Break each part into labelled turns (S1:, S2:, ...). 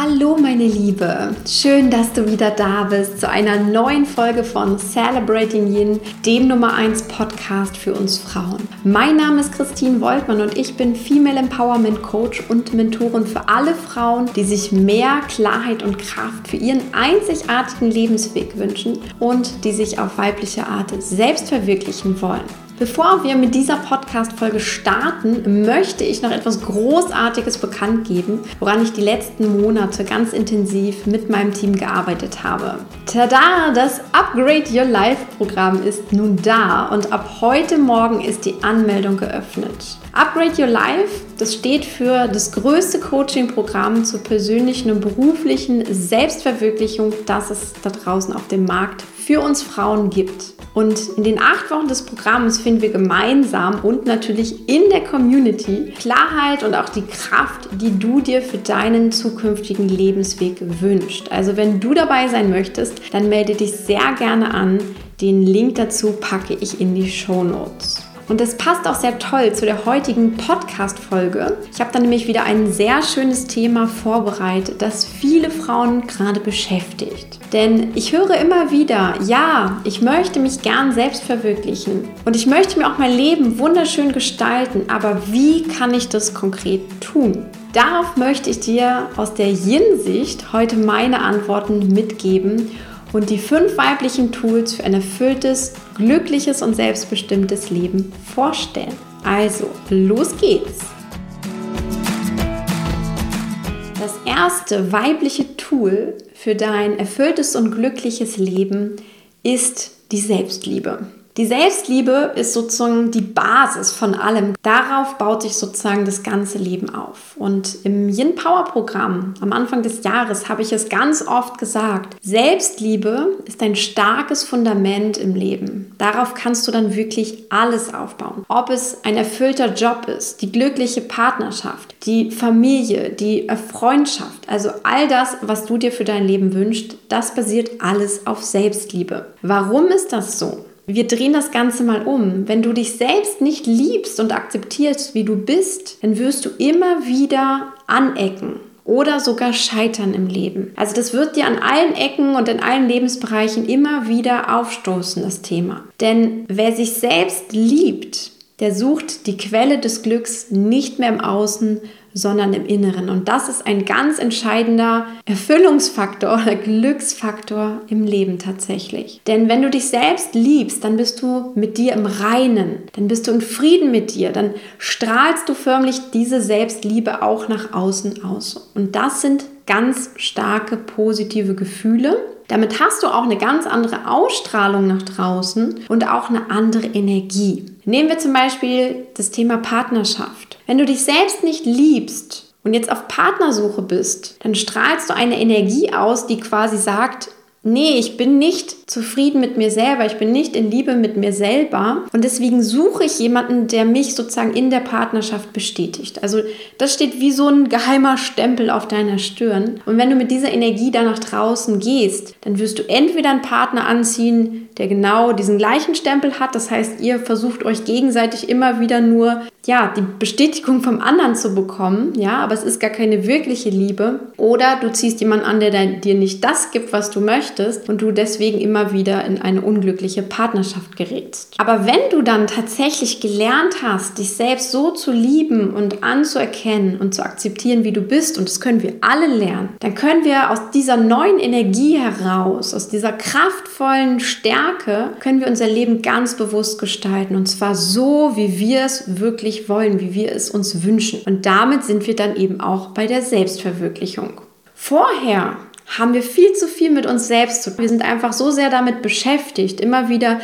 S1: Hallo meine Liebe, schön, dass du wieder da bist zu einer neuen Folge von Celebrating Yin, dem Nummer 1 Podcast für uns Frauen. Mein Name ist Christine Woltmann und ich bin Female Empowerment Coach und Mentorin für alle Frauen, die sich mehr Klarheit und Kraft für ihren einzigartigen Lebensweg wünschen und die sich auf weibliche Art selbst verwirklichen wollen. Bevor wir mit dieser Podcast-Folge starten, möchte ich noch etwas Großartiges bekannt geben, woran ich die letzten Monate ganz intensiv mit meinem Team gearbeitet habe. Tada! Das Upgrade Your Life Programm ist nun da und ab heute Morgen ist die Anmeldung geöffnet. Upgrade Your Life, das steht für das größte Coaching-Programm zur persönlichen und beruflichen Selbstverwirklichung, das es da draußen auf dem Markt für uns Frauen gibt. Und in den acht Wochen des Programms finden wir gemeinsam und natürlich in der Community Klarheit und auch die Kraft, die du dir für deinen zukünftigen Lebensweg wünschst. Also wenn du dabei sein möchtest, dann melde dich sehr gerne an. Den Link dazu packe ich in die Show Notes. Und das passt auch sehr toll zu der heutigen Podcast-Folge. Ich habe da nämlich wieder ein sehr schönes Thema vorbereitet, das viele Frauen gerade beschäftigt. Denn ich höre immer wieder, ja, ich möchte mich gern selbst verwirklichen und ich möchte mir auch mein Leben wunderschön gestalten, aber wie kann ich das konkret tun? Darauf möchte ich dir aus der Yin-Sicht heute meine Antworten mitgeben und die fünf weiblichen Tools für ein erfülltes, glückliches und selbstbestimmtes Leben vorstellen. Also, los geht's! Das erste weibliche Tool für dein erfülltes und glückliches Leben ist die Selbstliebe. Die Selbstliebe ist sozusagen die Basis von allem. Darauf baut sich sozusagen das ganze Leben auf. Und im Yin Power Programm am Anfang des Jahres habe ich es ganz oft gesagt. Selbstliebe ist ein starkes Fundament im Leben. Darauf kannst du dann wirklich alles aufbauen. Ob es ein erfüllter Job ist, die glückliche Partnerschaft, die Familie, die Freundschaft, also all das, was du dir für dein Leben wünschst, das basiert alles auf Selbstliebe. Warum ist das so? Wir drehen das Ganze mal um. Wenn du dich selbst nicht liebst und akzeptierst, wie du bist, dann wirst du immer wieder anecken oder sogar scheitern im Leben. Also das wird dir an allen Ecken und in allen Lebensbereichen immer wieder aufstoßen, das Thema. Denn wer sich selbst liebt, der sucht die Quelle des Glücks nicht mehr im Außen, sondern im Inneren. Und das ist ein ganz entscheidender Erfüllungsfaktor oder Glücksfaktor im Leben tatsächlich. Denn wenn du dich selbst liebst, dann bist du mit dir im Reinen, dann bist du in Frieden mit dir, dann strahlst du förmlich diese Selbstliebe auch nach außen aus. Und das sind ganz starke positive Gefühle. Damit hast du auch eine ganz andere Ausstrahlung nach draußen und auch eine andere Energie. Nehmen wir zum Beispiel das Thema Partnerschaft. Wenn du dich selbst nicht liebst und jetzt auf Partnersuche bist, dann strahlst du eine Energie aus, die quasi sagt, nee, ich bin nicht zufrieden mit mir selber, ich bin nicht in Liebe mit mir selber. Und deswegen suche ich jemanden, der mich sozusagen in der Partnerschaft bestätigt. Also das steht wie so ein geheimer Stempel auf deiner Stirn. Und wenn du mit dieser Energie da nach draußen gehst, dann wirst du entweder einen Partner anziehen, der genau diesen gleichen Stempel hat, das heißt, ihr versucht euch gegenseitig immer wieder nur ja, die Bestätigung vom anderen zu bekommen, ja, aber es ist gar keine wirkliche Liebe. Oder du ziehst jemanden an, der dir nicht das gibt, was du möchtest und du deswegen immer wieder in eine unglückliche Partnerschaft gerätst. Aber wenn du dann tatsächlich gelernt hast, dich selbst so zu lieben und anzuerkennen und zu akzeptieren, wie du bist, und das können wir alle lernen, dann können wir aus dieser neuen Energie heraus, aus dieser kraftvollen Stärke, können wir unser Leben ganz bewusst gestalten und zwar so, wie wir es wirklich wollen, wie wir es uns wünschen. Und damit sind wir dann eben auch bei der Selbstverwirklichung. Vorher haben wir viel zu viel mit uns selbst zu tun. Wir sind einfach so sehr damit beschäftigt, immer wieder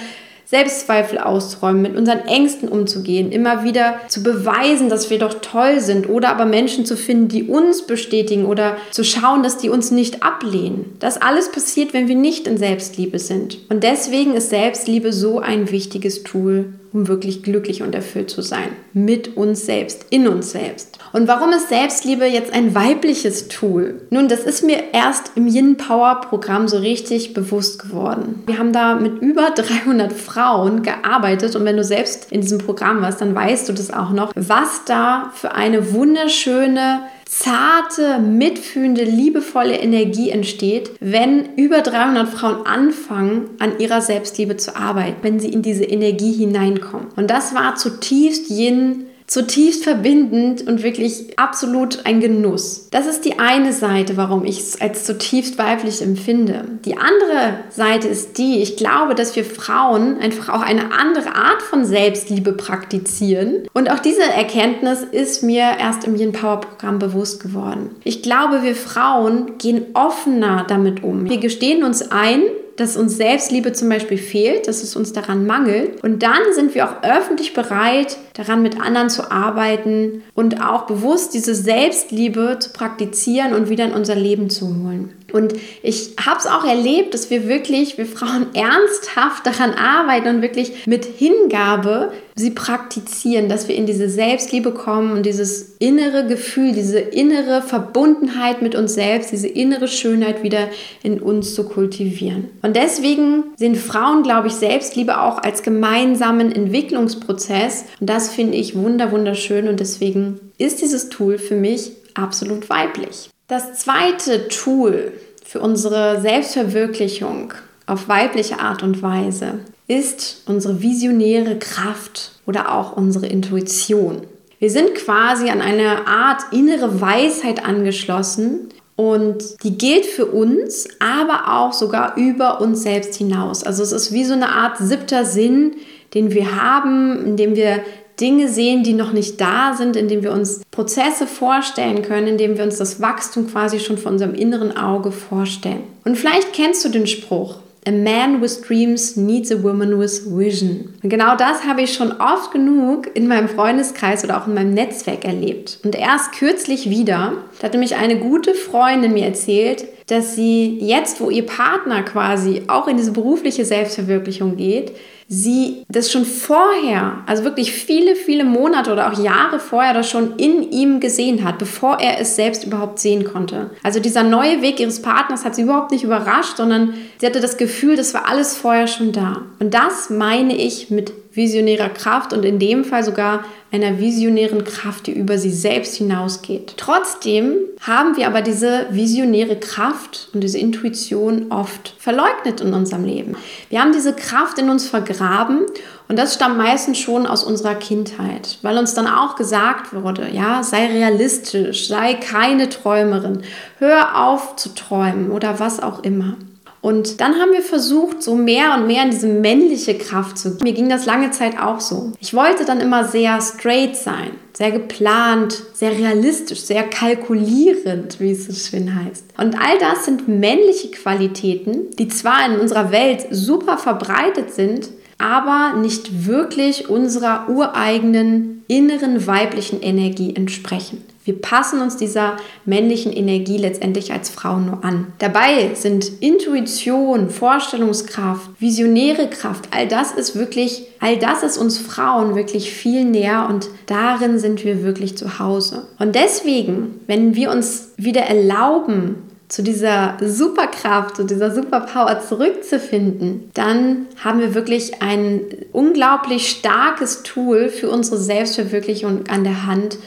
S1: Selbstzweifel auszuräumen, mit unseren Ängsten umzugehen, immer wieder zu beweisen, dass wir doch toll sind oder aber Menschen zu finden, die uns bestätigen oder zu schauen, dass die uns nicht ablehnen. Das alles passiert, wenn wir nicht in Selbstliebe sind. Und deswegen ist Selbstliebe so ein wichtiges Tool um wirklich glücklich und erfüllt zu sein. Mit uns selbst, in uns selbst. Und warum ist Selbstliebe jetzt ein weibliches Tool? Nun, das ist mir erst im Yin Power Programm so richtig bewusst geworden. Wir haben da mit über 300 Frauen gearbeitet und wenn du selbst in diesem Programm warst, dann weißt du das auch noch, was da für eine wunderschöne zarte, mitfühlende, liebevolle Energie entsteht, wenn über 300 Frauen anfangen, an ihrer Selbstliebe zu arbeiten, wenn sie in diese Energie hineinkommen. Und das war zutiefst Yin zutiefst verbindend und wirklich absolut ein Genuss. Das ist die eine Seite, warum ich es als zutiefst weiblich empfinde. Die andere Seite ist die, ich glaube, dass wir Frauen einfach auch eine andere Art von Selbstliebe praktizieren. Und auch diese Erkenntnis ist mir erst im Yin Power Programm bewusst geworden. Ich glaube, wir Frauen gehen offener damit um. Wir gestehen uns ein, dass uns Selbstliebe zum Beispiel fehlt, dass es uns daran mangelt. Und dann sind wir auch öffentlich bereit, daran mit anderen zu arbeiten und auch bewusst diese Selbstliebe zu praktizieren und wieder in unser Leben zu holen. Und ich habe es auch erlebt, dass wir wirklich, wir Frauen ernsthaft daran arbeiten und wirklich mit Hingabe sie praktizieren, dass wir in diese Selbstliebe kommen und dieses innere Gefühl, diese innere Verbundenheit mit uns selbst, diese innere Schönheit wieder in uns zu kultivieren. Und deswegen sehen Frauen, glaube ich, Selbstliebe auch als gemeinsamen Entwicklungsprozess. Und das finde ich wunder, wunderschön und deswegen ist dieses Tool für mich absolut weiblich. Das zweite Tool für unsere Selbstverwirklichung auf weibliche Art und Weise ist unsere visionäre Kraft oder auch unsere Intuition. Wir sind quasi an eine Art innere Weisheit angeschlossen und die gilt für uns, aber auch sogar über uns selbst hinaus. Also es ist wie so eine Art siebter Sinn, den wir haben, in dem wir Dinge sehen, die noch nicht da sind, indem wir uns Prozesse vorstellen können, indem wir uns das Wachstum quasi schon vor unserem inneren Auge vorstellen. Und vielleicht kennst du den Spruch, A man with dreams needs a woman with vision. Und genau das habe ich schon oft genug in meinem Freundeskreis oder auch in meinem Netzwerk erlebt. Und erst kürzlich wieder, da hatte mich eine gute Freundin mir erzählt, dass sie jetzt, wo ihr Partner quasi auch in diese berufliche Selbstverwirklichung geht, sie das schon vorher, also wirklich viele, viele Monate oder auch Jahre vorher das schon in ihm gesehen hat, bevor er es selbst überhaupt sehen konnte. Also dieser neue Weg ihres Partners hat sie überhaupt nicht überrascht, sondern sie hatte das Gefühl, das war alles vorher schon da. Und das meine ich mit visionärer Kraft und in dem Fall sogar einer visionären Kraft, die über sie selbst hinausgeht. Trotzdem haben wir aber diese visionäre Kraft und diese Intuition oft verleugnet in unserem Leben. Wir haben diese Kraft in uns vergraben und das stammt meistens schon aus unserer Kindheit, weil uns dann auch gesagt wurde, ja, sei realistisch, sei keine Träumerin, hör auf zu träumen oder was auch immer. Und dann haben wir versucht, so mehr und mehr in diese männliche Kraft zu gehen. Mir ging das lange Zeit auch so. Ich wollte dann immer sehr straight sein, sehr geplant, sehr realistisch, sehr kalkulierend, wie es so schön heißt. Und all das sind männliche Qualitäten, die zwar in unserer Welt super verbreitet sind, aber nicht wirklich unserer ureigenen inneren weiblichen Energie entsprechen. Wir passen uns dieser männlichen Energie letztendlich als Frauen nur an. Dabei sind Intuition, Vorstellungskraft, visionäre Kraft, all das ist wirklich, all das ist uns Frauen wirklich viel näher und darin sind wir wirklich zu Hause. Und deswegen, wenn wir uns wieder erlauben, zu dieser Superkraft, zu dieser Superpower zurückzufinden, dann haben wir wirklich ein unglaublich starkes Tool für unsere Selbstverwirklichung an der Hand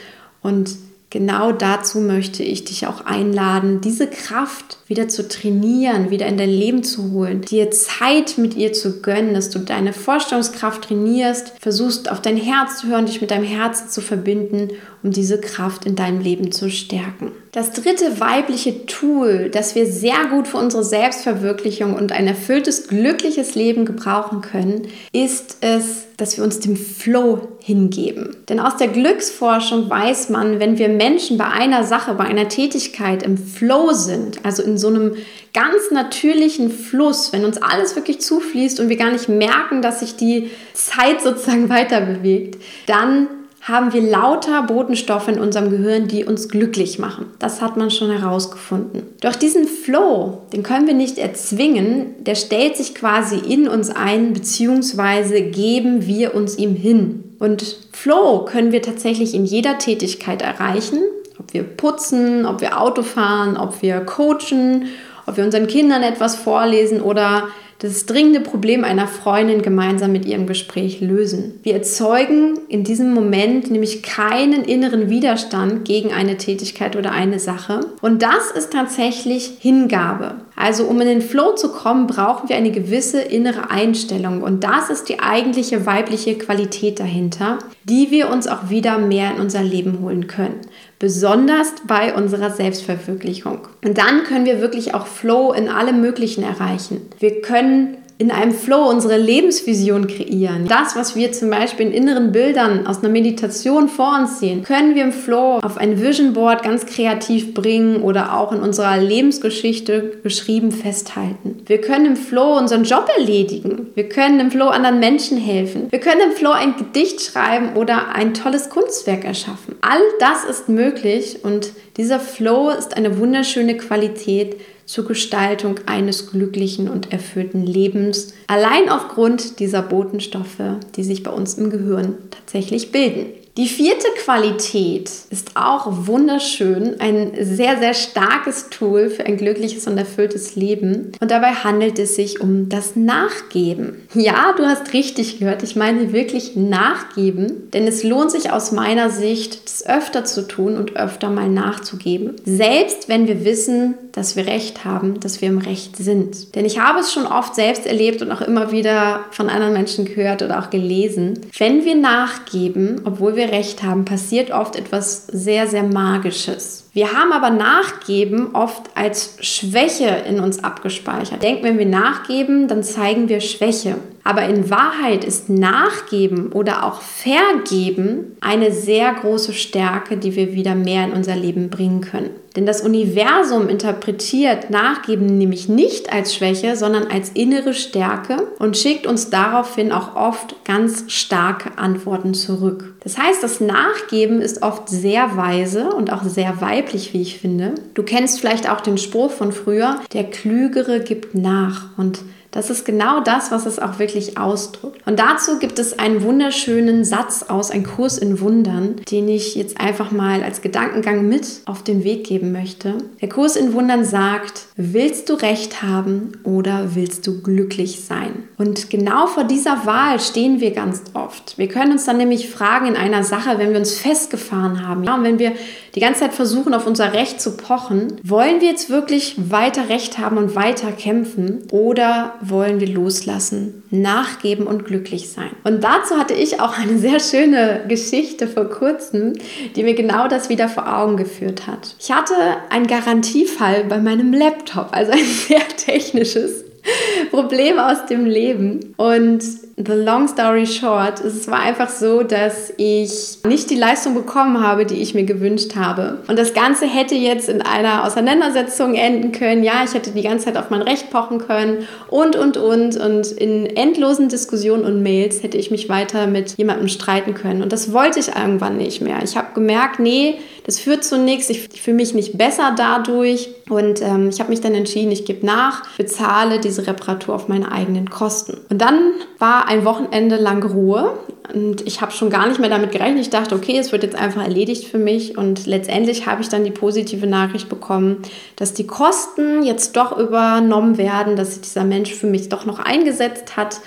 S1: und genau dazu möchte ich dich auch einladen, diese Kraft wieder zu trainieren, wieder in dein Leben zu holen, dir Zeit mit ihr zu gönnen, dass du deine Vorstellungskraft trainierst, versuchst auf dein Herz zu hören, dich mit deinem Herzen zu verbinden, um diese Kraft in deinem Leben zu stärken. Das dritte weibliche Tool, das wir sehr gut für unsere Selbstverwirklichung und ein erfülltes, glückliches Leben gebrauchen können, ist es, dass wir uns dem Flow hingeben. Denn aus der Glücksforschung weiß man, wenn wir Menschen bei einer Sache, bei einer Tätigkeit im Flow sind, also in so einem ganz natürlichen Fluss, wenn uns alles wirklich zufließt und wir gar nicht merken, dass sich die Zeit sozusagen weiter bewegt, dann haben wir lauter Botenstoffe in unserem Gehirn, die uns glücklich machen. Das hat man schon herausgefunden. Doch diesen Flow, den können wir nicht erzwingen, der stellt sich quasi in uns ein, beziehungsweise geben wir uns ihm hin. Und Flow können wir tatsächlich in jeder Tätigkeit erreichen, ob wir putzen, ob wir Auto fahren, ob wir coachen, ob wir unseren Kindern etwas vorlesen oder das dringende Problem einer Freundin gemeinsam mit ihrem Gespräch lösen. Wir erzeugen in diesem Moment nämlich keinen inneren Widerstand gegen eine Tätigkeit oder eine Sache. Und das ist tatsächlich Hingabe. Also um in den Flow zu kommen, brauchen wir eine gewisse innere Einstellung. Und das ist die eigentliche weibliche Qualität dahinter, die wir uns auch wieder mehr in unser Leben holen können besonders bei unserer Selbstverwirklichung. Und dann können wir wirklich auch Flow in allem Möglichen erreichen. Wir können in einem Flow unsere Lebensvision kreieren. Das, was wir zum Beispiel in inneren Bildern aus einer Meditation vor uns sehen, können wir im Flow auf ein Vision Board ganz kreativ bringen oder auch in unserer Lebensgeschichte geschrieben festhalten. Wir können im Flow unseren Job erledigen. Wir können im Flow anderen Menschen helfen. Wir können im Flow ein Gedicht schreiben oder ein tolles Kunstwerk erschaffen. All das ist möglich und dieser Flow ist eine wunderschöne Qualität, zur Gestaltung eines glücklichen und erfüllten Lebens, allein aufgrund dieser Botenstoffe, die sich bei uns im Gehirn tatsächlich bilden. Die vierte Qualität ist auch wunderschön, ein sehr, sehr starkes Tool für ein glückliches und erfülltes Leben. Und dabei handelt es sich um das Nachgeben. Ja, du hast richtig gehört, ich meine wirklich Nachgeben, denn es lohnt sich aus meiner Sicht, das öfter zu tun und öfter mal nachzugeben. Selbst wenn wir wissen, dass wir Recht haben, dass wir im Recht sind. Denn ich habe es schon oft selbst erlebt und auch immer wieder von anderen Menschen gehört oder auch gelesen. Wenn wir nachgeben, obwohl wir Recht haben, passiert oft etwas sehr, sehr Magisches. Wir haben aber Nachgeben oft als Schwäche in uns abgespeichert. Denken, wenn wir nachgeben, dann zeigen wir Schwäche. Aber in Wahrheit ist Nachgeben oder auch Vergeben eine sehr große Stärke, die wir wieder mehr in unser Leben bringen können. Denn das Universum interpretiert Nachgeben nämlich nicht als Schwäche, sondern als innere Stärke und schickt uns daraufhin auch oft ganz starke Antworten zurück. Das heißt, das Nachgeben ist oft sehr weise und auch sehr weiblich, wie ich finde. Du kennst vielleicht auch den Spruch von früher, der Klügere gibt nach. Und das ist genau das, was es auch wirklich ausdrückt. Und dazu gibt es einen wunderschönen Satz aus Ein Kurs in Wundern, den ich jetzt einfach mal als Gedankengang mit auf den Weg geben möchte. Der Kurs in Wundern sagt, willst du Recht haben oder willst du glücklich sein? Und genau vor dieser Wahl stehen wir ganz oft. Wir können uns dann nämlich fragen in einer Sache, wenn wir uns festgefahren haben, ja, und wenn wir die ganze Zeit versuchen, auf unser Recht zu pochen, wollen wir jetzt wirklich weiter Recht haben und weiter kämpfen oder wollen wir loslassen, nachgeben und glücklich sein? Und dazu hatte ich auch eine sehr schöne Geschichte vor kurzem, die mir genau das wieder vor Augen geführt hat. Ich hatte einen Garantiefall bei meinem Laptop, also ein sehr technisches Problem aus dem Leben. Und the long story short, es war einfach so, dass ich nicht die Leistung bekommen habe, die ich mir gewünscht habe. Und das Ganze hätte jetzt in einer Auseinandersetzung enden können. Ja, ich hätte die ganze Zeit auf mein Recht pochen können und, und, und. Und in endlosen Diskussionen und Mails hätte ich mich weiter mit jemandem streiten können. Und das wollte ich irgendwann nicht mehr. Ich habe gemerkt, nee, das führt zu nichts. Ich fühle mich nicht besser dadurch. Und ähm, ich habe mich dann entschieden, ich gebe nach, bezahle diese Reparatur auf meine eigenen Kosten. Und dann war ein Wochenende lang Ruhe. Und ich habe schon gar nicht mehr damit gerechnet. Ich dachte, okay, es wird jetzt einfach erledigt für mich. Und letztendlich habe ich dann die positive Nachricht bekommen, dass die Kosten jetzt doch übernommen werden, dass sich dieser Mensch für mich doch noch eingesetzt hat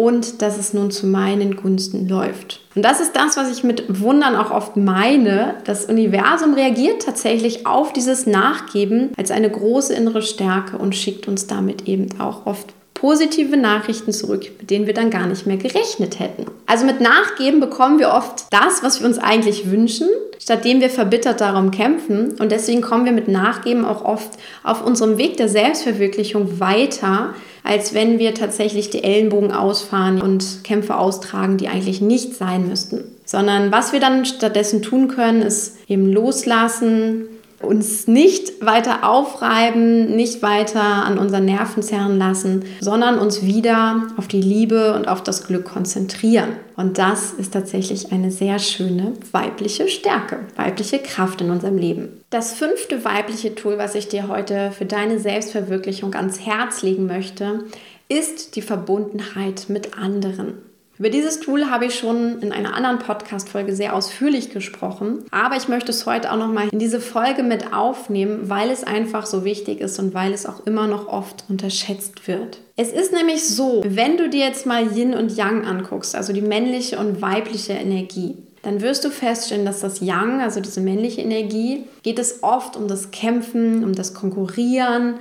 S1: und dass es nun zu meinen Gunsten läuft. Und das ist das, was ich mit Wundern auch oft meine. Das Universum reagiert tatsächlich auf dieses Nachgeben als eine große innere Stärke und schickt uns damit eben auch oft positive Nachrichten zurück, mit denen wir dann gar nicht mehr gerechnet hätten. Also mit Nachgeben bekommen wir oft das, was wir uns eigentlich wünschen, stattdem wir verbittert darum kämpfen. Und deswegen kommen wir mit Nachgeben auch oft auf unserem Weg der Selbstverwirklichung weiter, als wenn wir tatsächlich die Ellenbogen ausfahren und Kämpfe austragen, die eigentlich nicht sein müssten. Sondern was wir dann stattdessen tun können, ist eben loslassen, uns nicht weiter aufreiben, nicht weiter an unseren Nerven zerren lassen, sondern uns wieder auf die Liebe und auf das Glück konzentrieren. Und das ist tatsächlich eine sehr schöne weibliche Stärke, weibliche Kraft in unserem Leben. Das fünfte weibliche Tool, was ich dir heute für deine Selbstverwirklichung ans Herz legen möchte, ist die Verbundenheit mit anderen. Über dieses Tool habe ich schon in einer anderen Podcast-Folge sehr ausführlich gesprochen, aber ich möchte es heute auch nochmal in diese Folge mit aufnehmen, weil es einfach so wichtig ist und weil es auch immer noch oft unterschätzt wird. Es ist nämlich so, wenn du dir jetzt mal Yin und Yang anguckst, also die männliche und weibliche Energie, dann wirst du feststellen, dass das Yang, also diese männliche Energie, geht es oft um das Kämpfen, um das Konkurrieren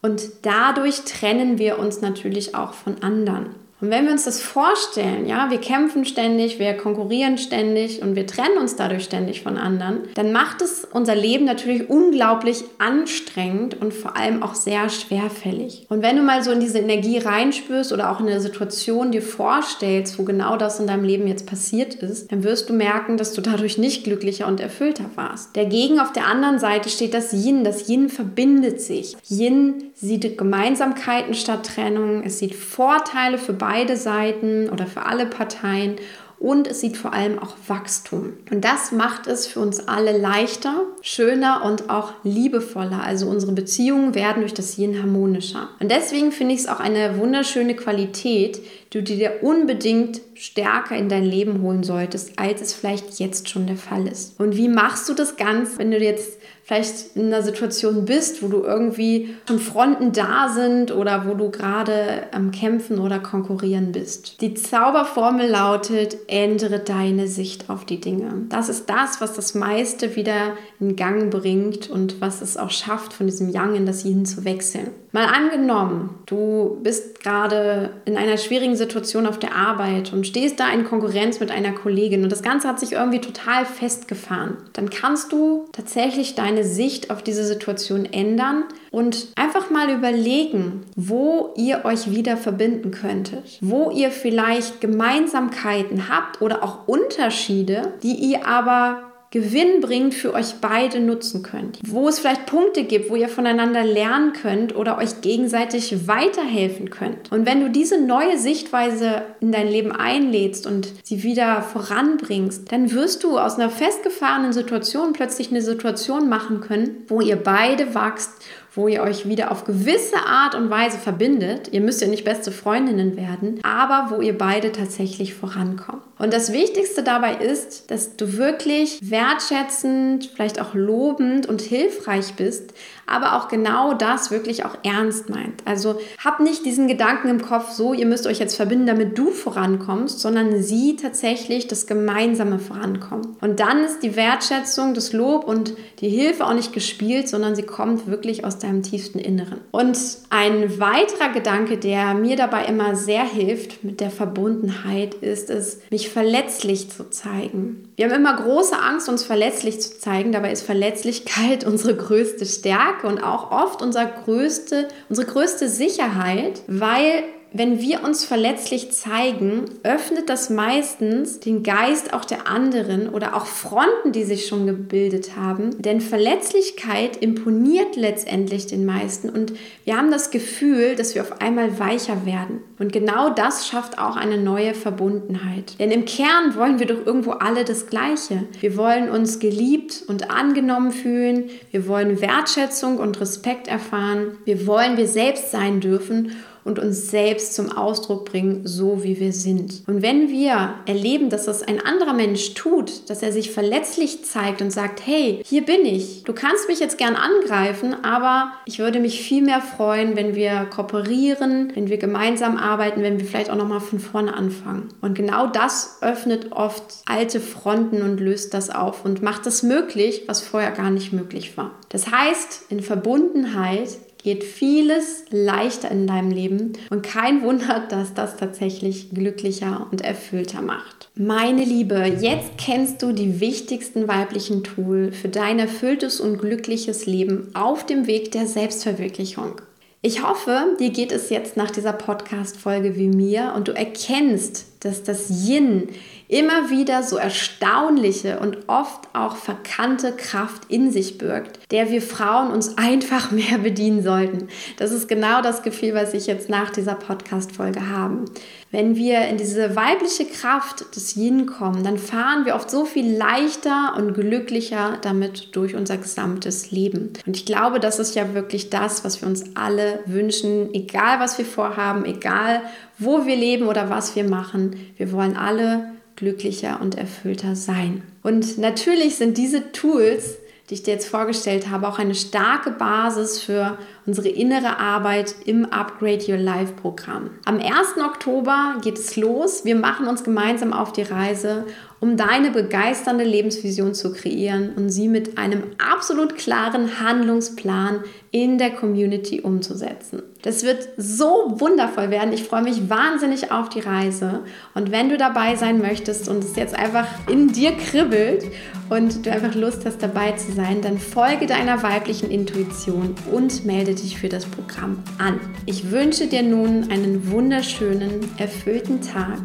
S1: und dadurch trennen wir uns natürlich auch von anderen. Und wenn wir uns das vorstellen, ja, wir kämpfen ständig, wir konkurrieren ständig und wir trennen uns dadurch ständig von anderen, dann macht es unser Leben natürlich unglaublich anstrengend und vor allem auch sehr schwerfällig. Und wenn du mal so in diese Energie reinspürst oder auch in eine Situation dir vorstellst, wo genau das in deinem Leben jetzt passiert ist, dann wirst du merken, dass du dadurch nicht glücklicher und erfüllter warst. Dagegen auf der anderen Seite steht das Yin. Das Yin verbindet sich. Yin sieht Gemeinsamkeiten statt Trennung. Es sieht Vorteile für beide beide Seiten oder für alle Parteien und es sieht vor allem auch Wachstum. Und das macht es für uns alle leichter, schöner und auch liebevoller. Also unsere Beziehungen werden durch das Yin harmonischer. Und deswegen finde ich es auch eine wunderschöne Qualität, die du dir unbedingt stärker in dein Leben holen solltest, als es vielleicht jetzt schon der Fall ist. Und wie machst du das ganz, wenn du jetzt vielleicht in einer Situation bist, wo du irgendwie schon Fronten da sind oder wo du gerade am Kämpfen oder Konkurrieren bist. Die Zauberformel lautet, ändere deine Sicht auf die Dinge. Das ist das, was das meiste wieder in Gang bringt und was es auch schafft, von diesem Yang in das Yin zu wechseln. Mal angenommen, du bist gerade in einer schwierigen Situation auf der Arbeit und stehst da in Konkurrenz mit einer Kollegin und das Ganze hat sich irgendwie total festgefahren. Dann kannst du tatsächlich deine Sicht auf diese Situation ändern und einfach mal überlegen, wo ihr euch wieder verbinden könntet, wo ihr vielleicht Gemeinsamkeiten habt oder auch Unterschiede, die ihr aber gewinnbringend für euch beide nutzen könnt. Wo es vielleicht Punkte gibt, wo ihr voneinander lernen könnt oder euch gegenseitig weiterhelfen könnt. Und wenn du diese neue Sichtweise in dein Leben einlädst und sie wieder voranbringst, dann wirst du aus einer festgefahrenen Situation plötzlich eine Situation machen können, wo ihr beide wachst wo ihr euch wieder auf gewisse Art und Weise verbindet. Ihr müsst ja nicht beste Freundinnen werden, aber wo ihr beide tatsächlich vorankommt. Und das Wichtigste dabei ist, dass du wirklich wertschätzend, vielleicht auch lobend und hilfreich bist, aber auch genau das wirklich auch ernst meint. Also hab nicht diesen Gedanken im Kopf, so, ihr müsst euch jetzt verbinden, damit du vorankommst, sondern sieh tatsächlich das gemeinsame Vorankommen. Und dann ist die Wertschätzung, das Lob und die Hilfe auch nicht gespielt, sondern sie kommt wirklich aus deinem tiefsten Inneren. Und ein weiterer Gedanke, der mir dabei immer sehr hilft mit der Verbundenheit, ist es, mich verletzlich zu zeigen. Wir haben immer große Angst, uns verletzlich zu zeigen. Dabei ist Verletzlichkeit unsere größte Stärke und auch oft unser größte, unsere größte Sicherheit, weil wenn wir uns verletzlich zeigen, öffnet das meistens den Geist auch der anderen oder auch Fronten, die sich schon gebildet haben. Denn Verletzlichkeit imponiert letztendlich den meisten und wir haben das Gefühl, dass wir auf einmal weicher werden. Und genau das schafft auch eine neue Verbundenheit. Denn im Kern wollen wir doch irgendwo alle das Gleiche. Wir wollen uns geliebt und angenommen fühlen. Wir wollen Wertschätzung und Respekt erfahren. Wir wollen wir selbst sein dürfen und uns selbst zum Ausdruck bringen, so wie wir sind. Und wenn wir erleben, dass das ein anderer Mensch tut, dass er sich verletzlich zeigt und sagt, hey, hier bin ich, du kannst mich jetzt gern angreifen, aber ich würde mich viel mehr freuen, wenn wir kooperieren, wenn wir gemeinsam arbeiten, wenn wir vielleicht auch nochmal von vorne anfangen. Und genau das öffnet oft alte Fronten und löst das auf und macht es möglich, was vorher gar nicht möglich war. Das heißt, in Verbundenheit geht vieles leichter in deinem Leben und kein Wunder, dass das tatsächlich glücklicher und erfüllter macht. Meine Liebe, jetzt kennst du die wichtigsten weiblichen Tools für dein erfülltes und glückliches Leben auf dem Weg der Selbstverwirklichung. Ich hoffe, dir geht es jetzt nach dieser Podcast-Folge wie mir und du erkennst, dass das Yin immer wieder so erstaunliche und oft auch verkannte Kraft in sich birgt, der wir Frauen uns einfach mehr bedienen sollten. Das ist genau das Gefühl, was ich jetzt nach dieser Podcast-Folge habe. Wenn wir in diese weibliche Kraft des Yin kommen, dann fahren wir oft so viel leichter und glücklicher damit durch unser gesamtes Leben. Und ich glaube, das ist ja wirklich das, was wir uns alle wünschen, egal was wir vorhaben, egal wo wir leben oder was wir machen. Wir wollen alle glücklicher und erfüllter sein. Und natürlich sind diese Tools, die ich dir jetzt vorgestellt habe, auch eine starke Basis für unsere innere Arbeit im Upgrade Your Life Programm. Am 1. Oktober geht es los. Wir machen uns gemeinsam auf die Reise, um deine begeisternde Lebensvision zu kreieren und sie mit einem absolut klaren Handlungsplan in der Community umzusetzen. Das wird so wundervoll werden. Ich freue mich wahnsinnig auf die Reise. Und wenn du dabei sein möchtest und es jetzt einfach in dir kribbelt und du einfach Lust hast, dabei zu sein, dann folge deiner weiblichen Intuition und melde dich für das Programm an. Ich wünsche dir nun einen wunderschönen, erfüllten Tag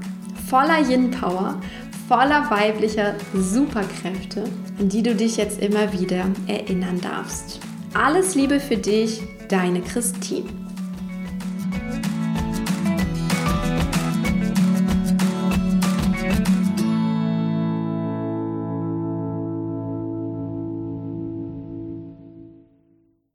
S1: voller Yin-Power, voller weiblicher Superkräfte, an die du dich jetzt immer wieder erinnern darfst. Alles Liebe für dich, deine Christine.